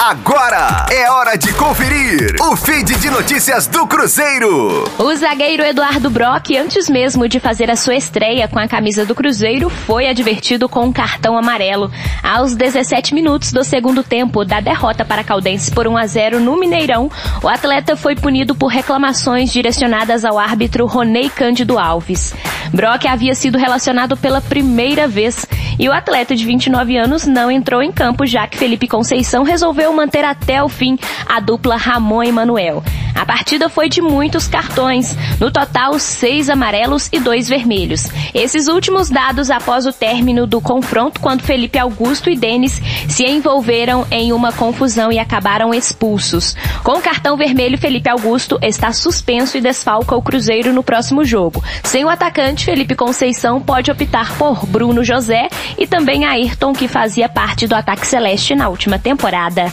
Agora é hora de conferir o feed de notícias do Cruzeiro. O zagueiro Eduardo Brock, antes mesmo de fazer a sua estreia com a camisa do Cruzeiro, foi advertido com um cartão amarelo. Aos 17 minutos do segundo tempo da derrota para Caldense por 1 a 0 no Mineirão, o atleta foi punido por reclamações direcionadas ao árbitro Ronei Cândido Alves. Brock havia sido relacionado pela primeira vez e o atleta de 29 anos não entrou em campo já que Felipe Conceição resolveu manter até o fim a dupla Ramon e Manuel. A partida foi de muitos cartões, no total seis amarelos e dois vermelhos. Esses últimos dados após o término do confronto, quando Felipe Augusto e Denis se envolveram em uma confusão e acabaram expulsos. Com o cartão vermelho, Felipe Augusto está suspenso e desfalca o Cruzeiro no próximo jogo. Sem o atacante, Felipe Conceição pode optar por Bruno José e também Ayrton, que fazia parte do ataque celeste na última temporada.